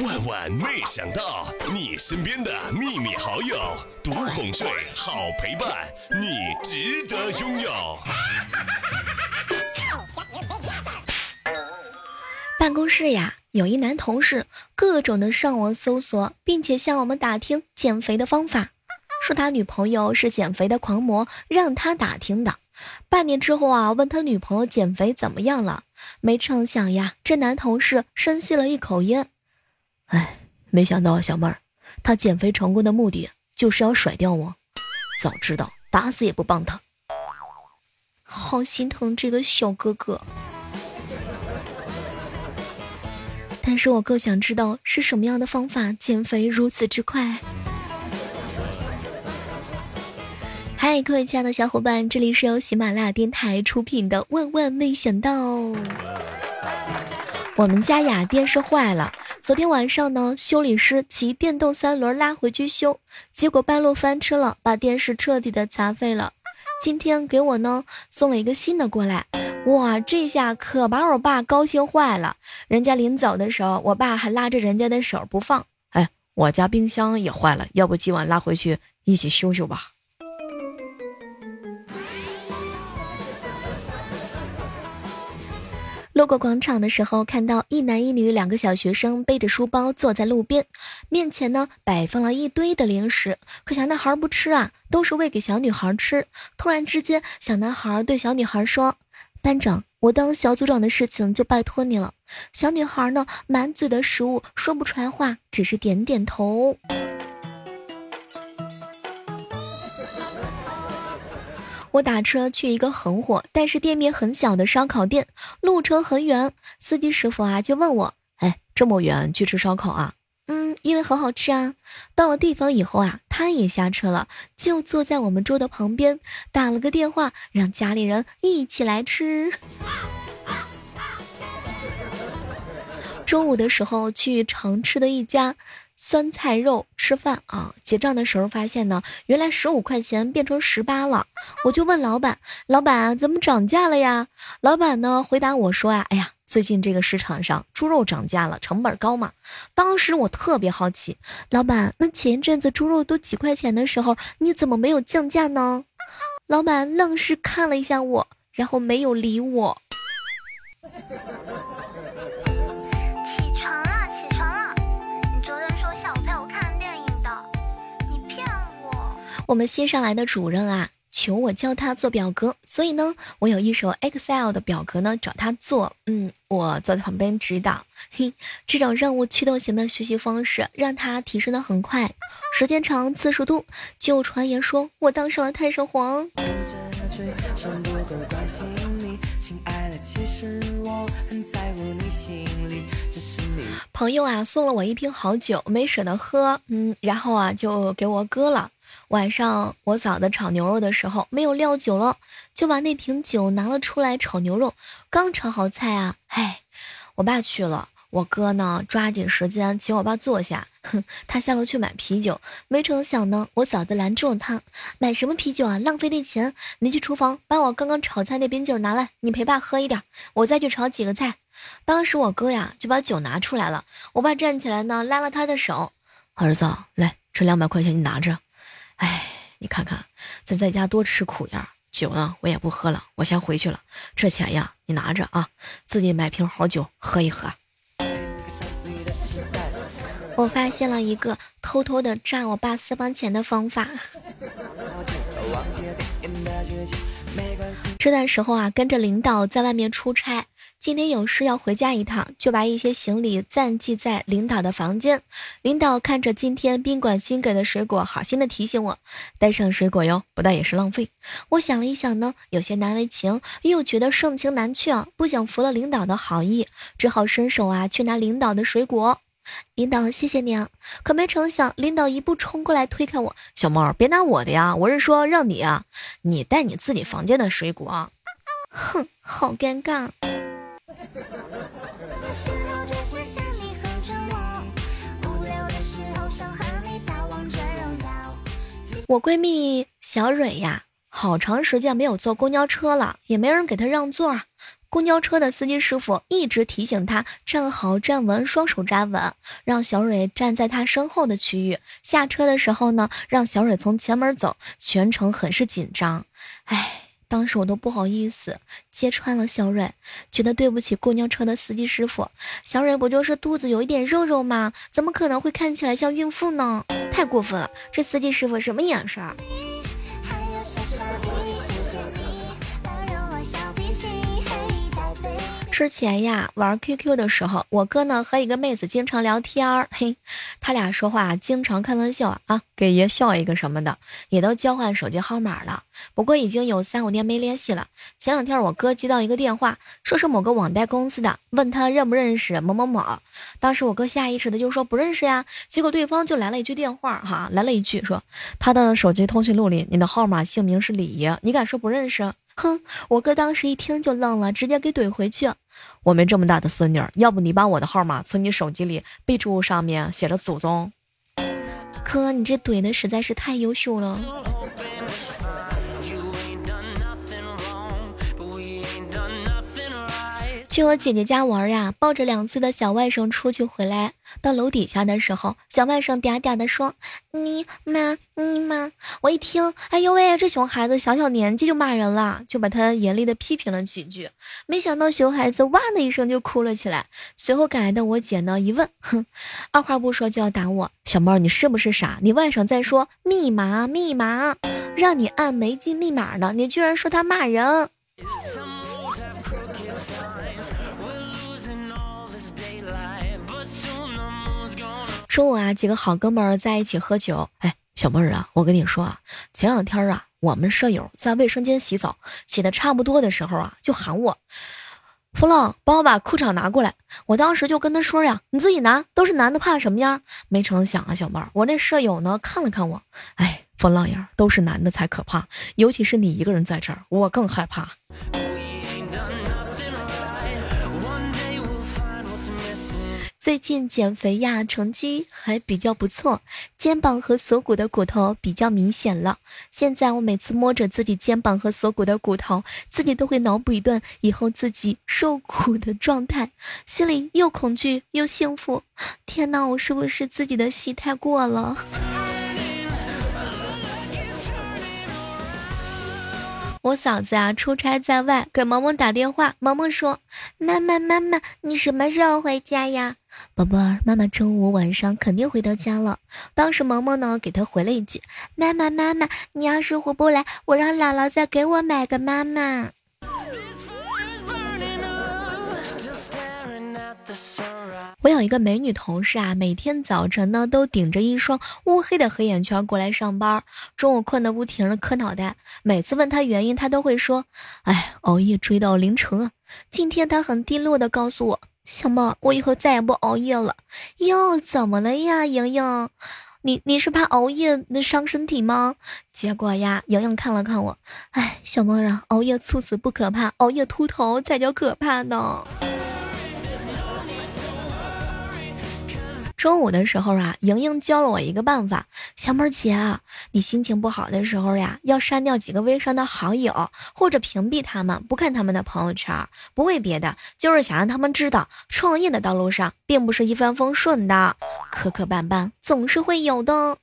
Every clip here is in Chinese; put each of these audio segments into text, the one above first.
万万没想到，你身边的秘密好友，独哄睡，好陪伴，你值得拥有。办公室呀，有一男同事，各种的上网搜索，并且向我们打听减肥的方法，说他女朋友是减肥的狂魔，让他打听的。半年之后啊，问他女朋友减肥怎么样了？没成想呀，这男同事深吸了一口烟，哎，没想到小妹儿，她减肥成功的目的就是要甩掉我。早知道打死也不帮她。好心疼这个小哥哥，但是我更想知道是什么样的方法减肥如此之快。嗨，各位亲爱的小伙伴，这里是由喜马拉雅电台出品的《万万没想到》。我们家雅电视坏了，昨天晚上呢，修理师骑电动三轮拉回去修，结果半路翻车了，把电视彻底的砸废了。今天给我呢送了一个新的过来，哇，这下可把我爸高兴坏了。人家临走的时候，我爸还拉着人家的手不放。哎，我家冰箱也坏了，要不今晚拉回去一起修修吧。路过广场的时候，看到一男一女两个小学生背着书包坐在路边，面前呢摆放了一堆的零食，可小男孩不吃啊，都是喂给小女孩吃。突然之间，小男孩对小女孩说：“班长，我当小组长的事情就拜托你了。”小女孩呢满嘴的食物，说不出来话，只是点点头。我打车去一个很火，但是店面很小的烧烤店，路程很远。司机师傅啊就问我：“哎，这么远去吃烧烤啊？”“嗯，因为很好吃啊。”到了地方以后啊，他也下车了，就坐在我们桌的旁边，打了个电话让家里人一起来吃。中午的时候去常吃的一家。酸菜肉吃饭啊！结账的时候发现呢，原来十五块钱变成十八了。我就问老板：“老板怎么涨价了呀？”老板呢回答我说：“呀，哎呀，最近这个市场上猪肉涨价了，成本高嘛。”当时我特别好奇，老板，那前一阵子猪肉都几块钱的时候，你怎么没有降价呢？老板愣是看了一下我，然后没有理我。我们新上来的主任啊，求我教他做表格，所以呢，我有一手 Excel 的表格呢，找他做。嗯，我坐在旁边指导。嘿，这种任务驱动型的学习方式，让他提升的很快，时间长，次数多。就传言说我当上了太上皇。朋友啊，送了我一瓶好酒，没舍得喝，嗯，然后啊，就给我哥了。晚上我嫂子炒牛肉的时候没有料酒了，就把那瓶酒拿了出来炒牛肉。刚炒好菜啊，唉，我爸去了，我哥呢抓紧时间请我爸坐下。哼，他下楼去买啤酒，没成想呢，我嫂子拦住了他，买什么啤酒啊，浪费那钱。你去厨房把我刚刚炒菜那瓶酒拿来，你陪爸喝一点，我再去炒几个菜。当时我哥呀就把酒拿出来了，我爸站起来呢拉了他的手，儿子，来，这两百块钱你拿着。哎，你看看，咱在家多吃苦呀！酒呢，我也不喝了，我先回去了。这钱呀，你拿着啊，自己买瓶好酒喝一喝。我发现了一个偷偷的占我爸私房钱的方法。这段时候啊，跟着领导在外面出差。今天有事要回家一趟，就把一些行李暂寄在领导的房间。领导看着今天宾馆新给的水果，好心的提醒我带上水果哟，不带也是浪费。我想了一想呢，有些难为情，又觉得盛情难却啊，不想服了领导的好意，只好伸手啊去拿领导的水果。领导，谢谢你啊！可没成想，领导一步冲过来推开我，小猫别拿我的呀，我是说让你啊，你带你自己房间的水果。哼，好尴尬。我闺蜜小蕊呀，好长时间没有坐公交车了，也没人给她让座。公交车的司机师傅一直提醒她站好站稳，双手扎稳，让小蕊站在他身后的区域。下车的时候呢，让小蕊从前门走，全程很是紧张。哎，当时我都不好意思揭穿了小蕊，觉得对不起公交车的司机师傅。小蕊不就是肚子有一点肉肉吗？怎么可能会看起来像孕妇呢？太过分了！这司机师傅什么眼神？之前呀，玩 QQ 的时候，我哥呢和一个妹子经常聊天儿，嘿，他俩说话经常开玩笑啊，给爷笑一个什么的，也都交换手机号码了。不过已经有三五年没联系了。前两天我哥接到一个电话，说是某个网贷公司的，问他认不认识某某某。当时我哥下意识的就说不认识呀，结果对方就来了一句电话，哈，来了一句说他的手机通讯录里你的号码姓名是李爷，你敢说不认识？哼！我哥当时一听就愣了，直接给怼回去。我没这么大的孙女，要不你把我的号码存你手机里，备注上面写着祖宗。哥，你这怼的实在是太优秀了。去我姐姐家玩呀，抱着两岁的小外甥出去回来，到楼底下的时候，小外甥嗲嗲的说：“你妈，你妈。”我一听，哎呦喂，这熊孩子小小年纪就骂人了，就把他严厉的批评了几句。没想到熊孩子哇的一声就哭了起来。随后赶来的我姐呢，一问，哼，二话不说就要打我。小猫，你是不是傻？你外甥在说密码，密码，让你按没进密码呢，你居然说他骂人。中午啊，几个好哥们儿在一起喝酒。哎，小妹儿啊，我跟你说啊，前两天啊，我们舍友在卫生间洗澡，洗的差不多的时候啊，就喊我：“弗浪，帮我把裤衩拿过来。”我当时就跟他说呀：“你自己拿，都是男的，怕什么呀？”没成想啊，小妹儿，我那舍友呢，看了看我，哎，疯浪呀，都是男的才可怕，尤其是你一个人在这儿，我更害怕。最近减肥呀，成绩还比较不错，肩膀和锁骨的骨头比较明显了。现在我每次摸着自己肩膀和锁骨的骨头，自己都会脑补一段以后自己受苦的状态，心里又恐惧又幸福。天哪，我是不是自己的戏太过了？我嫂子啊，出差在外，给萌萌打电话。萌萌说：“妈妈，妈妈，你什么时候回家呀？”宝贝儿，妈妈中午晚上肯定回到家了。当时萌萌呢，给他回了一句：“妈妈，妈妈，你要是回不来，我让姥姥再给我买个妈妈。”我有一个美女同事啊，每天早晨呢都顶着一双乌黑的黑眼圈过来上班，中午困得不停的磕脑袋。每次问她原因，她都会说：“哎，熬夜追到凌晨啊。”今天她很低落的告诉我：“小猫，我以后再也不熬夜了。”哟，怎么了呀，莹莹？你你是怕熬夜那伤身体吗？结果呀，莹莹看了看我，哎，小猫啊，熬夜猝死不可怕，熬夜秃头才叫可怕呢。中午的时候啊，莹莹教了我一个办法。小妹儿姐，你心情不好的时候呀，要删掉几个微商的好友，或者屏蔽他们，不看他们的朋友圈。不为别的，就是想让他们知道，创业的道路上并不是一帆风顺的，磕磕绊绊总是会有的。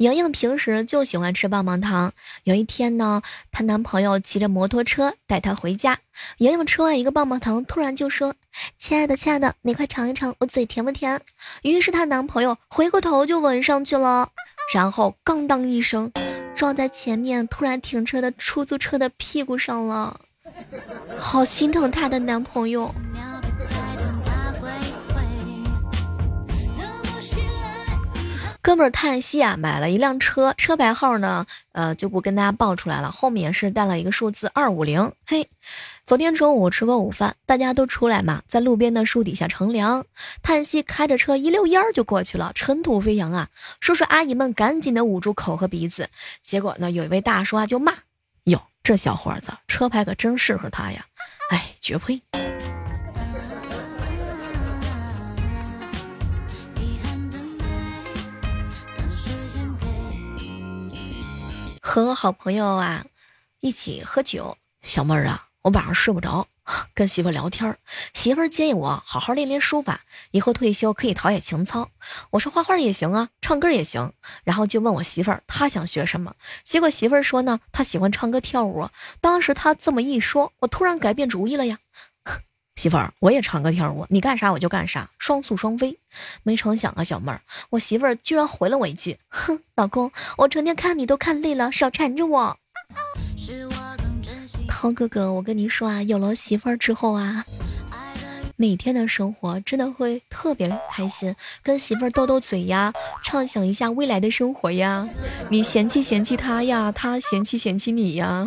莹莹平时就喜欢吃棒棒糖。有一天呢，她男朋友骑着摩托车带她回家。莹莹吃完一个棒棒糖，突然就说：“亲爱的，亲爱的，你快尝一尝，我嘴甜不甜？”于是她男朋友回过头就吻上去了，然后“咣当”一声，撞在前面突然停车的出租车的屁股上了。好心疼她的男朋友。哥们儿叹息啊，买了一辆车，车牌号呢，呃，就不跟大家报出来了。后面是带了一个数字二五零。嘿，昨天中午吃过午饭，大家都出来嘛，在路边的树底下乘凉。叹息开着车一溜烟儿就过去了，尘土飞扬啊！叔叔阿姨们赶紧的捂住口和鼻子。结果呢，有一位大叔啊就骂：“哟，这小伙子车牌可真适合他呀！”哎，绝配。和好朋友啊一起喝酒，小妹儿啊，我晚上睡不着。跟媳妇聊天，媳妇建议我好好练练书法，以后退休可以陶冶情操。我说画画也行啊，唱歌也行。然后就问我媳妇儿，她想学什么？结果媳妇儿说呢，她喜欢唱歌跳舞。当时她这么一说，我突然改变主意了呀。媳妇儿，我也唱歌跳舞，你干啥我就干啥，双宿双飞。没成想啊，小妹儿，我媳妇儿居然回了我一句：哼，老公，我成天看你都看累了，少缠着我。涛哥哥，我跟你说啊，有了媳妇儿之后啊，每天的生活真的会特别开心，跟媳妇儿斗斗嘴呀，畅想一下未来的生活呀。你嫌弃嫌弃他呀，他嫌弃嫌弃你呀。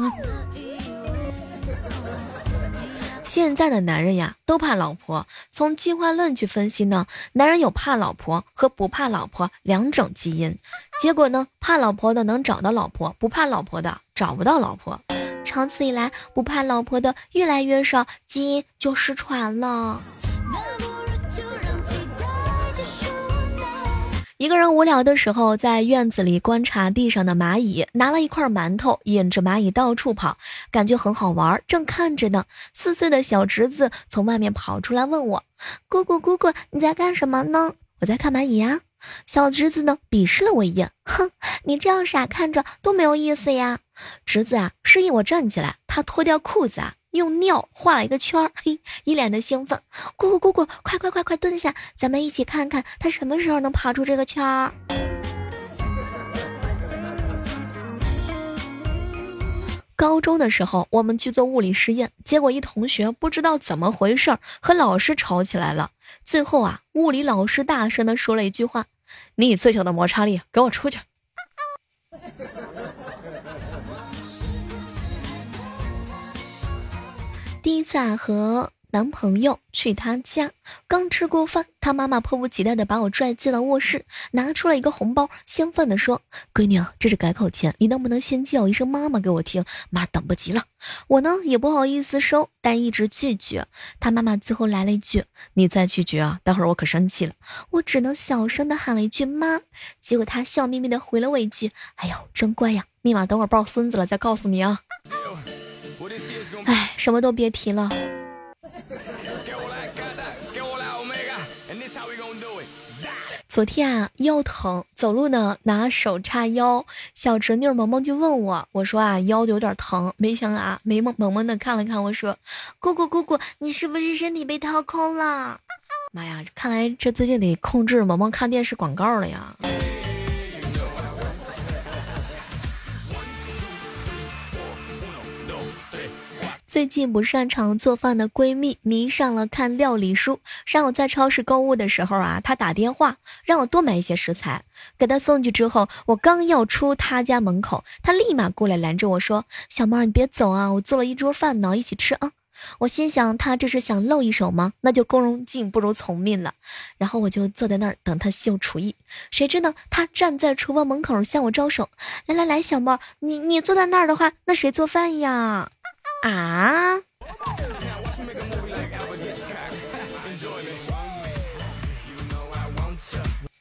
现在的男人呀，都怕老婆。从进化论去分析呢，男人有怕老婆和不怕老婆两种基因。结果呢，怕老婆的能找到老婆，不怕老婆的找不到老婆。长此以来，不怕老婆的越来越少，基因就失传了。一个人无聊的时候，在院子里观察地上的蚂蚁，拿了一块馒头，引着蚂蚁到处跑，感觉很好玩。正看着呢，四岁的小侄子从外面跑出来问我：“姑姑，姑姑，你在干什么呢？”“我在看蚂蚁呀。”小侄子呢，鄙视了我一眼，哼，你这样傻看着多没有意思呀！侄子啊，示意我站起来，他脱掉裤子啊，用尿画了一个圈儿，嘿，一脸的兴奋。姑姑，姑姑，快快快快蹲下，咱们一起看看他什么时候能爬出这个圈儿。高中的时候，我们去做物理实验，结果一同学不知道怎么回事和老师吵起来了。最后啊，物理老师大声的说了一句话。你以最小的摩擦力，给我出去！第一次啊，和。男朋友去他家，刚吃过饭，他妈妈迫不及待的把我拽进了卧室，拿出了一个红包，兴奋的说：“闺女，这是改口钱，你能不能先叫一声妈妈给我听？妈等不及了。”我呢也不好意思收，但一直拒绝。他妈妈最后来了一句：“你再拒绝啊，待会儿我可生气了。”我只能小声的喊了一句“妈”，结果他笑眯眯的回了我一句：“哎呦，真乖呀，密码等会儿抱孙子了再告诉你啊。”什么都别提了。昨天啊，腰疼，走路呢拿手叉腰，小侄女萌萌就问我，我说啊腰有点疼，没想啊，没萌萌萌的看了看我说，姑姑姑姑，你是不是身体被掏空了？妈呀，看来这最近得控制萌萌看电视广告了呀。最近不擅长做饭的闺蜜迷上了看料理书。上午在超市购物的时候啊，她打电话让我多买一些食材，给她送去之后，我刚要出她家门口，她立马过来拦着我说：“小猫，你别走啊，我做了一桌饭呢，一起吃啊。”我心想，她这是想露一手吗？那就恭恭敬不如从命了。然后我就坐在那儿等她秀厨艺。谁知呢，她站在厨房门口向我招手：“来来来，小猫，你你坐在那儿的话，那谁做饭呀？”啊！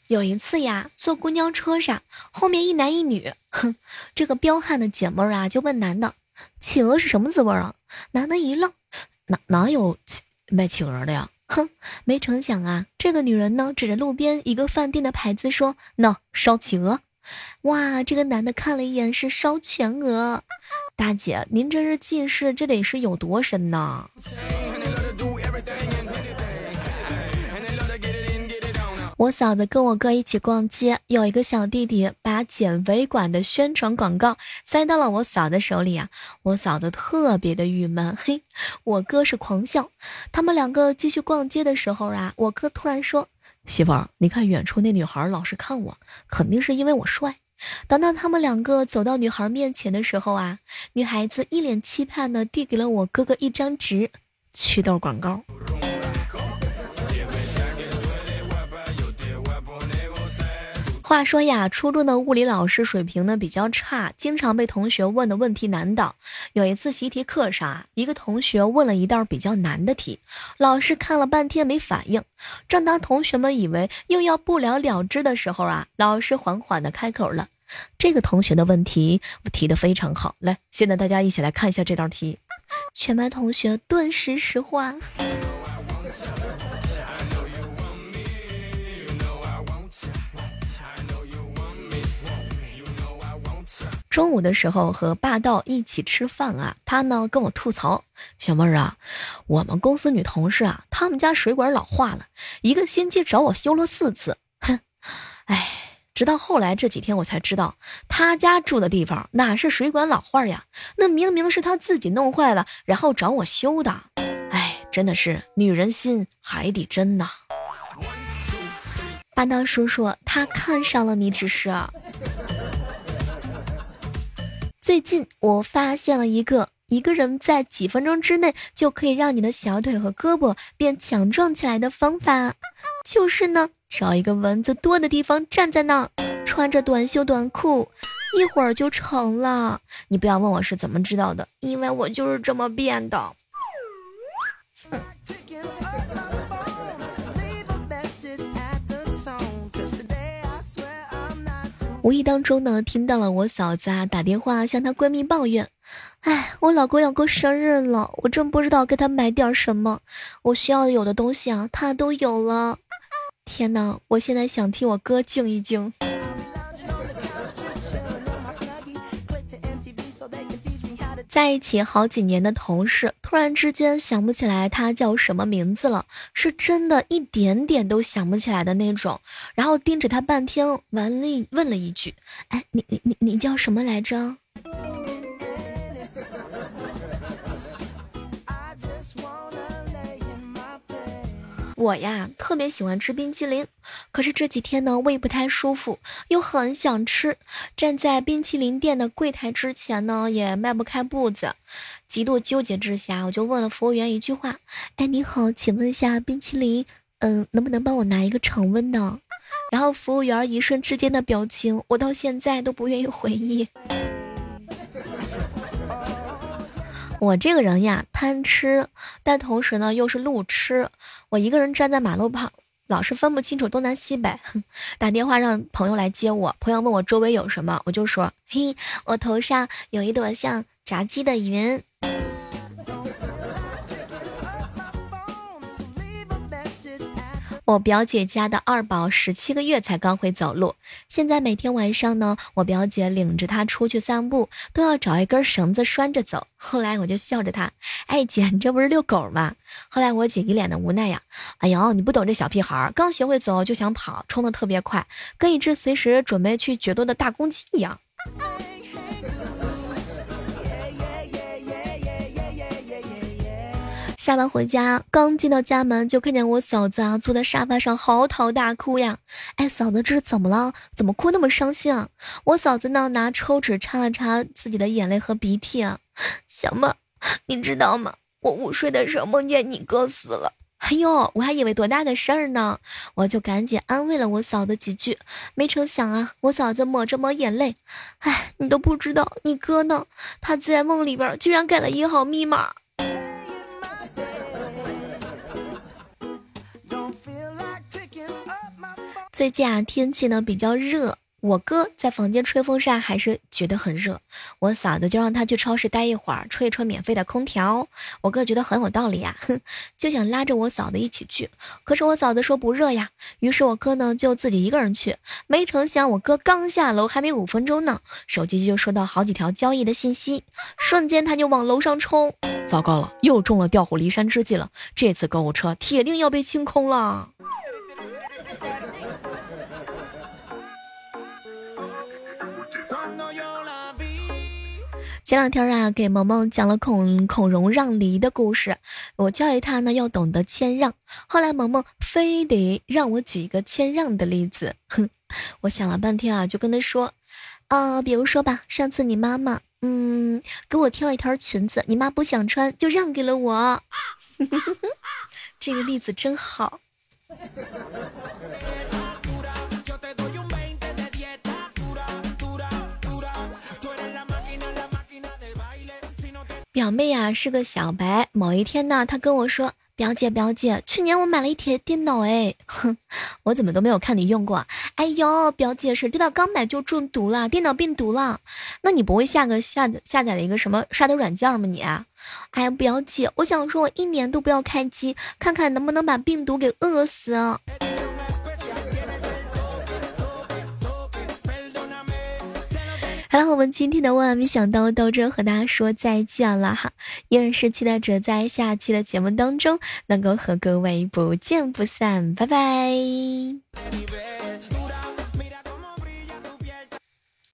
有一次呀，坐公交车上，后面一男一女，哼，这个彪悍的姐妹儿啊，就问男的：“企鹅是什么滋味啊？”男的一愣：“哪哪有卖企鹅的呀？”哼，没成想啊，这个女人呢，指着路边一个饭店的牌子说：“喏，烧企鹅。”哇，这个男的看了一眼，是烧全额。大姐，您这是近视，这得是有多深呢？我嫂子跟我哥一起逛街，有一个小弟弟把减肥馆的宣传广告塞到了我嫂子手里啊，我嫂子特别的郁闷。嘿，我哥是狂笑。他们两个继续逛街的时候啊，我哥突然说：“媳妇儿，你看远处那女孩老是看我，肯定是因为我帅。”等到他们两个走到女孩面前的时候啊，女孩子一脸期盼的递给了我哥哥一张纸，祛痘广告。话说呀，初中的物理老师水平呢比较差，经常被同学问的问题难倒。有一次习题课上，一个同学问了一道比较难的题，老师看了半天没反应。正当同学们以为又要不了了之的时候啊，老师缓缓的开口了：“这个同学的问题提的非常好。来，现在大家一起来看一下这道题，全班同学顿时石化。中午的时候和霸道一起吃饭啊，他呢跟我吐槽：“小妹儿啊，我们公司女同事啊，他们家水管老化了，一个星期找我修了四次。”哼，哎，直到后来这几天我才知道，他家住的地方哪是水管老化呀？那明明是他自己弄坏了，然后找我修的。哎，真的是女人心海底针呐！霸道叔叔，他看上了你，只是。最近我发现了一个一个人在几分钟之内就可以让你的小腿和胳膊变强壮起来的方法，就是呢，找一个蚊子多的地方站在那儿，穿着短袖短裤，一会儿就成了。你不要问我是怎么知道的，因为我就是这么变的。无意当中呢，听到了我嫂子啊打电话向她闺蜜抱怨：“哎，我老公要过生日了，我真不知道给他买点什么。我需要有的东西啊，他都有了。天哪，我现在想替我哥静一静。”在一起好几年的同事，突然之间想不起来他叫什么名字了，是真的一点点都想不起来的那种。然后盯着他半天，完了问了一句：“哎，你你你你叫什么来着？”我呀，特别喜欢吃冰淇淋，可是这几天呢，胃不太舒服，又很想吃。站在冰淇淋店的柜台之前呢，也迈不开步子。极度纠结之下，我就问了服务员一句话：“哎，你好，请问一下冰淇淋，嗯，能不能帮我拿一个常温的？”然后服务员一瞬之间的表情，我到现在都不愿意回忆。我这个人呀，贪吃，但同时呢又是路痴。我一个人站在马路旁，老是分不清楚东南西北。打电话让朋友来接我，朋友问我周围有什么，我就说：嘿，我头上有一朵像炸鸡的云。我表姐家的二宝十七个月才刚会走路，现在每天晚上呢，我表姐领着他出去散步，都要找一根绳子拴着走。后来我就笑着他，哎姐，你这不是遛狗吗？后来我姐一脸的无奈呀，哎呦，你不懂这小屁孩，刚学会走就想跑，冲的特别快，跟一只随时准备去决斗的大公鸡一样。下班回家，刚进到家门，就看见我嫂子啊坐在沙发上嚎啕大哭呀！哎，嫂子，这是怎么了？怎么哭那么伤心啊？我嫂子呢，拿抽纸擦了擦自己的眼泪和鼻涕啊。小妹，你知道吗？我午睡的时候梦见你哥死了。哎呦，我还以为多大的事儿呢，我就赶紧安慰了我嫂子几句。没成想啊，我嫂子抹着抹眼泪，哎，你都不知道，你哥呢？他在梦里边居然改了一号密码。最近啊，天气呢比较热，我哥在房间吹风扇还是觉得很热，我嫂子就让他去超市待一会儿，吹一吹免费的空调。我哥觉得很有道理呀，哼，就想拉着我嫂子一起去，可是我嫂子说不热呀，于是我哥呢就自己一个人去。没成想，我哥刚下楼还没五分钟呢，手机就收到好几条交易的信息，瞬间他就往楼上冲。糟糕了，又中了调虎离山之计了，这次购物车铁定要被清空了。前两天啊，给萌萌讲了孔孔融让梨的故事，我教育他呢要懂得谦让。后来萌萌非得让我举一个谦让的例子，哼，我想了半天啊，就跟他说，啊，比如说吧，上次你妈妈，嗯，给我挑了一条裙子，你妈不想穿，就让给了我，这个例子真好。表妹啊是个小白，某一天呢，她跟我说：“表姐表姐，去年我买了一台电脑哎，哼，我怎么都没有看你用过？哎呦，表姐谁知道刚买就中毒了，电脑病毒了？那你不会下个下下载了一个什么杀毒软件吗你？哎呀，表姐，我想说我一年都不要开机，看看能不能把病毒给饿死。好了，我们今天的万万没想到到这和大家说再见了哈，依然是期待着在下期的节目当中能够和各位不见不散，拜拜。